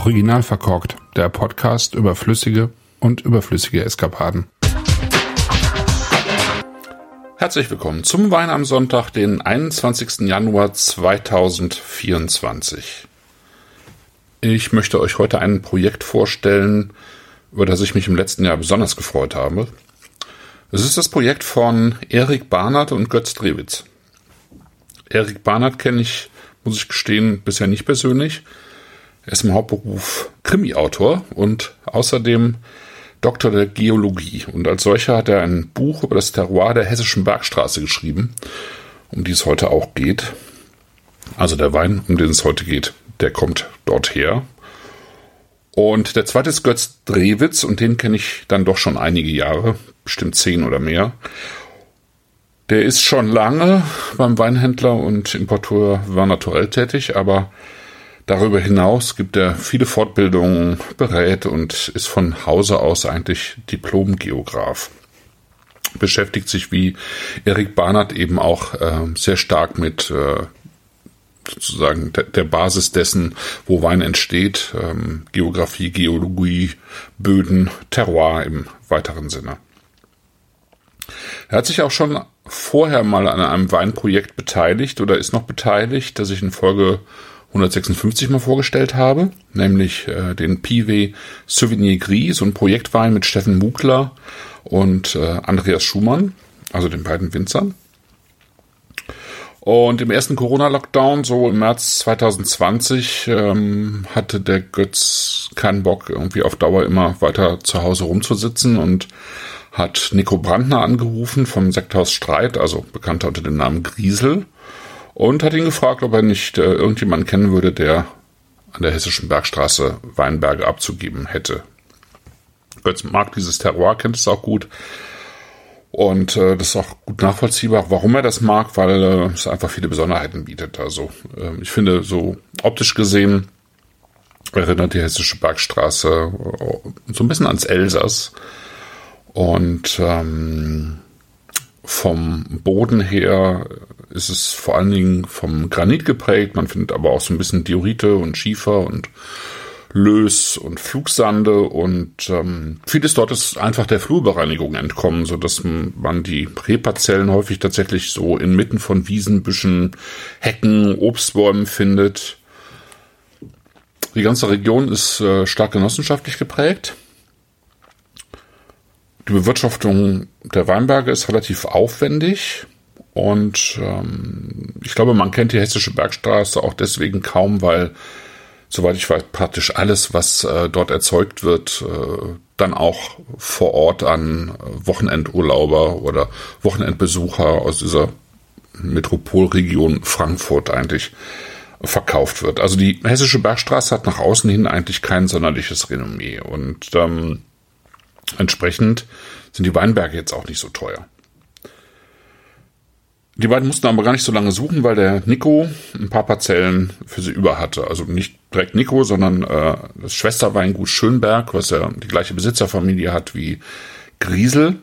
Original verkorkt, der Podcast über flüssige und überflüssige Eskapaden. Herzlich willkommen zum Wein am Sonntag, den 21. Januar 2024. Ich möchte euch heute ein Projekt vorstellen, über das ich mich im letzten Jahr besonders gefreut habe. Es ist das Projekt von Erik Barnard und Götz Drewitz. Erik Barnard kenne ich, muss ich gestehen, bisher nicht persönlich. Er ist im Hauptberuf Krimi-Autor und außerdem Doktor der Geologie. Und als solcher hat er ein Buch über das Terroir der hessischen Bergstraße geschrieben, um die es heute auch geht. Also der Wein, um den es heute geht, der kommt dort her. Und der zweite ist Götz Drewitz und den kenne ich dann doch schon einige Jahre, bestimmt zehn oder mehr. Der ist schon lange beim Weinhändler und Importeur Werner Torell tätig, aber darüber hinaus gibt er viele Fortbildungen, berät und ist von Hause aus eigentlich Diplom-Geograf. Beschäftigt sich wie Erik Barnard eben auch äh, sehr stark mit äh, sozusagen der, Basis dessen, wo Wein entsteht, ähm, Geografie, Geologie, Böden, Terroir im weiteren Sinne. Er hat sich auch schon vorher mal an einem Weinprojekt beteiligt oder ist noch beteiligt, das ich in Folge 156 mal vorgestellt habe, nämlich äh, den Pivet Souvenir Gris, so ein Projektwein mit Steffen Mugler und äh, Andreas Schumann, also den beiden Winzern. Und im ersten Corona-Lockdown, so im März 2020, ähm, hatte der Götz keinen Bock, irgendwie auf Dauer immer weiter zu Hause rumzusitzen und hat Nico Brandner angerufen vom Sekthaus Streit, also bekannt unter dem Namen Griesel, und hat ihn gefragt, ob er nicht äh, irgendjemanden kennen würde, der an der hessischen Bergstraße Weinberge abzugeben hätte. Götz mag dieses Terroir, kennt es auch gut. Und äh, das ist auch gut nachvollziehbar, warum er das mag, weil äh, es einfach viele Besonderheiten bietet. Also äh, ich finde, so optisch gesehen erinnert die hessische Bergstraße äh, so ein bisschen ans Elsass. Und ähm, vom Boden her ist es vor allen Dingen vom Granit geprägt. Man findet aber auch so ein bisschen Diorite und Schiefer und Lös und Flugsande und ähm, vieles dort ist einfach der Flurbereinigung entkommen, so dass man die Rebparzellen häufig tatsächlich so inmitten von Wiesen, Büschen, Hecken, Obstbäumen findet. Die ganze Region ist äh, stark genossenschaftlich geprägt. Die Bewirtschaftung der Weinberge ist relativ aufwendig und ähm, ich glaube, man kennt die Hessische Bergstraße auch deswegen kaum, weil, soweit ich weiß, praktisch alles, was äh, dort erzeugt wird, äh, dann auch vor Ort an Wochenendurlauber oder Wochenendbesucher aus dieser Metropolregion Frankfurt eigentlich verkauft wird. Also die Hessische Bergstraße hat nach außen hin eigentlich kein sonderliches Renommee und ähm, Entsprechend sind die Weinberge jetzt auch nicht so teuer. Die beiden mussten aber gar nicht so lange suchen, weil der Nico ein paar Parzellen für sie über hatte. Also nicht direkt Nico, sondern äh, das Schwesterweingut Schönberg, was ja die gleiche Besitzerfamilie hat wie Griesel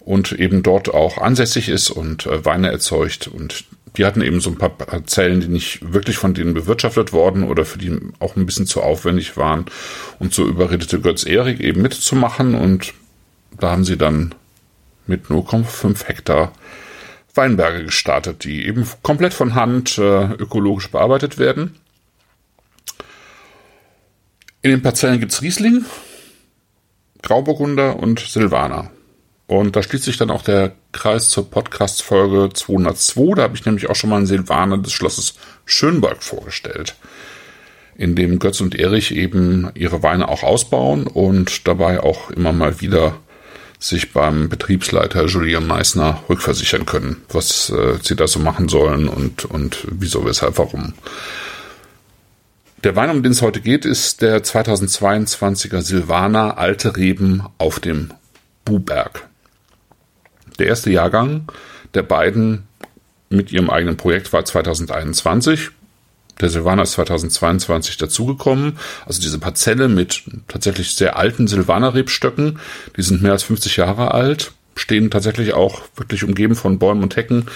und eben dort auch ansässig ist und äh, Weine erzeugt. Und die hatten eben so ein paar Parzellen, die nicht wirklich von denen bewirtschaftet worden oder für die auch ein bisschen zu aufwendig waren. Und so überredete Götz Erik eben mitzumachen und da haben sie dann mit 0,5 Hektar Weinberge gestartet, die eben komplett von Hand äh, ökologisch bearbeitet werden. In den Parzellen gibt es Riesling, Grauburgunder und Silvaner. Und da schließt sich dann auch der Kreis zur Podcast-Folge 202. Da habe ich nämlich auch schon mal einen Silvaner des Schlosses Schönberg vorgestellt, in dem Götz und Erich eben ihre Weine auch ausbauen und dabei auch immer mal wieder sich beim Betriebsleiter Julian Meissner rückversichern können, was äh, sie da so machen sollen und, und wieso, weshalb, warum. Der Wein, um den es heute geht, ist der 2022er Silvaner Alte Reben auf dem Buberg der erste Jahrgang der beiden mit ihrem eigenen Projekt war 2021. Der Silvaner ist 2022 dazugekommen. Also diese Parzelle mit tatsächlich sehr alten Silvaner-Rebstöcken, die sind mehr als 50 Jahre alt, stehen tatsächlich auch wirklich umgeben von Bäumen und Hecken.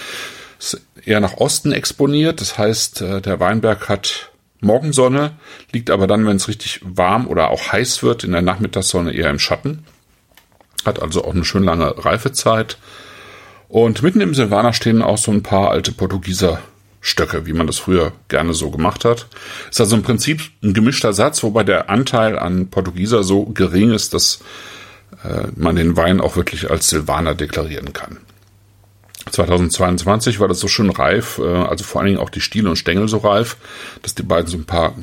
Ist eher nach Osten exponiert. Das heißt, äh, der Weinberg hat Morgensonne, liegt aber dann, wenn es richtig warm oder auch heiß wird, in der Nachmittagssonne eher im Schatten. Hat also auch eine schön lange Reifezeit. Und mitten im Silvaner stehen auch so ein paar alte Portugieser Stöcke, wie man das früher gerne so gemacht hat. Ist also im Prinzip ein gemischter Satz, wobei der Anteil an Portugieser so gering ist, dass äh, man den Wein auch wirklich als Silvaner deklarieren kann. 2022 war das so schön reif, äh, also vor allen Dingen auch die Stiele und Stängel so reif, dass die beiden so ein paar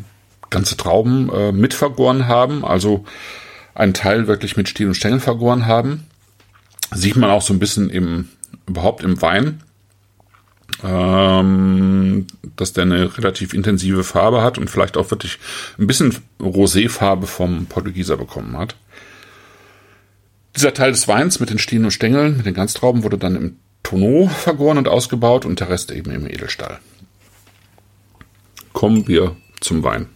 ganze Trauben äh, mit vergoren haben, also einen Teil wirklich mit Stiel und Stängel vergoren haben. Sieht man auch so ein bisschen im, überhaupt im Wein, ähm, dass der eine relativ intensive Farbe hat und vielleicht auch wirklich ein bisschen Roséfarbe vom Portugieser bekommen hat. Dieser Teil des Weins mit den Stielen und Stängeln, mit den Ganztrauben, wurde dann im Tonneau vergoren und ausgebaut und der Rest eben im Edelstahl. Kommen wir zum Wein.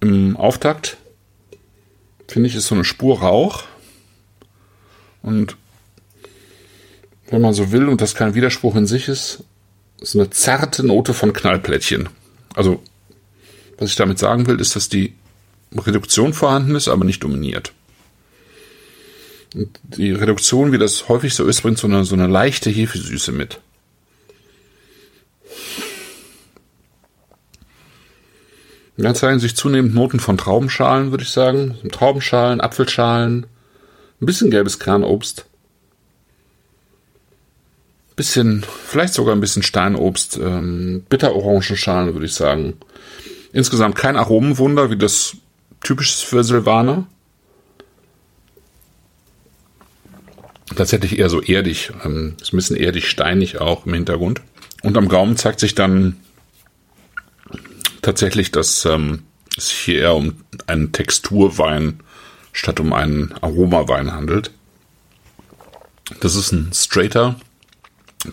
Im Auftakt finde ich, ist so eine Spur Rauch. Und wenn man so will und das kein Widerspruch in sich ist, ist eine zarte Note von Knallplättchen. Also, was ich damit sagen will, ist, dass die Reduktion vorhanden ist, aber nicht dominiert. Und die Reduktion, wie das häufig so ist, bringt so eine, so eine leichte Hefesüße mit. dann zeigen sich zunehmend Noten von Traubenschalen, würde ich sagen. Traubenschalen, Apfelschalen, ein bisschen gelbes Kernobst. Bisschen, vielleicht sogar ein bisschen Steinobst, ähm, Bitterorangenschalen, würde ich sagen. Insgesamt kein Aromenwunder, wie das typisch ist für Silvaner. Tatsächlich eher so erdig, ähm, ist ein bisschen erdig, steinig auch im Hintergrund. Und am Gaumen zeigt sich dann tatsächlich, dass ähm, es hier eher um einen Texturwein statt um einen Aromawein handelt. Das ist ein straighter,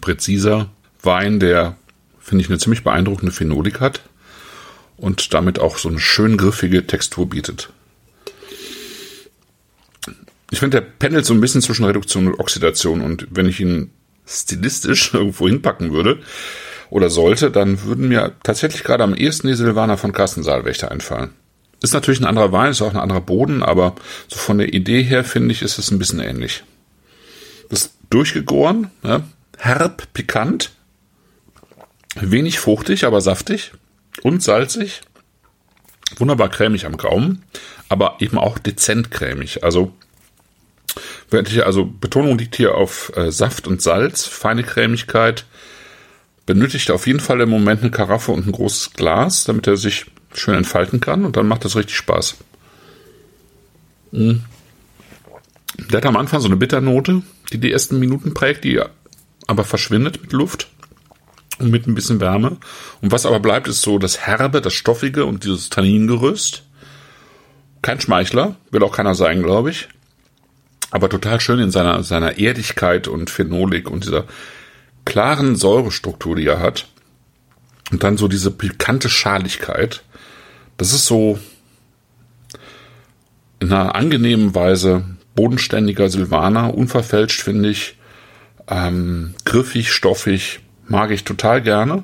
präziser Wein, der, finde ich, eine ziemlich beeindruckende Phenolik hat und damit auch so eine schön griffige Textur bietet. Ich finde, der pendelt so ein bisschen zwischen Reduktion und Oxidation und wenn ich ihn stilistisch irgendwo hinpacken würde oder sollte, dann würden mir tatsächlich gerade am ehesten die Silvaner von Carsten Saalwächter einfallen. Ist natürlich ein anderer Wein, ist auch ein anderer Boden, aber so von der Idee her finde ich, ist es ein bisschen ähnlich. Das ist durchgegoren, ne? herb, pikant, wenig fruchtig, aber saftig und salzig. Wunderbar cremig am Gaumen, aber eben auch dezent cremig. Also, also Betonung liegt hier auf äh, Saft und Salz, feine Cremigkeit. Benötigt auf jeden Fall im Moment eine Karaffe und ein großes Glas, damit er sich schön entfalten kann und dann macht das richtig Spaß. Mhm. Der hat am Anfang so eine Bitternote, die die ersten Minuten prägt, die aber verschwindet mit Luft und mit ein bisschen Wärme. Und was aber bleibt, ist so das Herbe, das Stoffige und dieses Tanningerüst. Kein Schmeichler, will auch keiner sein, glaube ich. Aber total schön in seiner, seiner Erdigkeit und Phenolik und dieser klaren Säurestruktur, die er hat. Und dann so diese pikante Schaligkeit. Das ist so in einer angenehmen Weise bodenständiger Silvaner, unverfälscht finde ich, ähm, griffig, stoffig, mag ich total gerne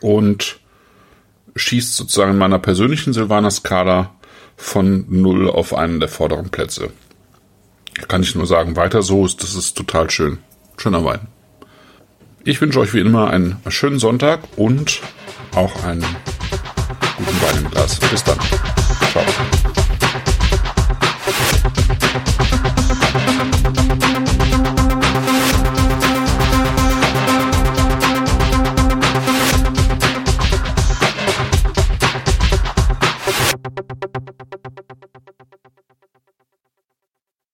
und schießt sozusagen in meiner persönlichen Silvaner-Skala von 0 auf einen der vorderen Plätze. Kann ich nur sagen, weiter so, ist das ist total schön. Schöner Wein. Ich wünsche euch wie immer einen schönen Sonntag und auch einen guten Wein im Glas. Bis dann. Ciao.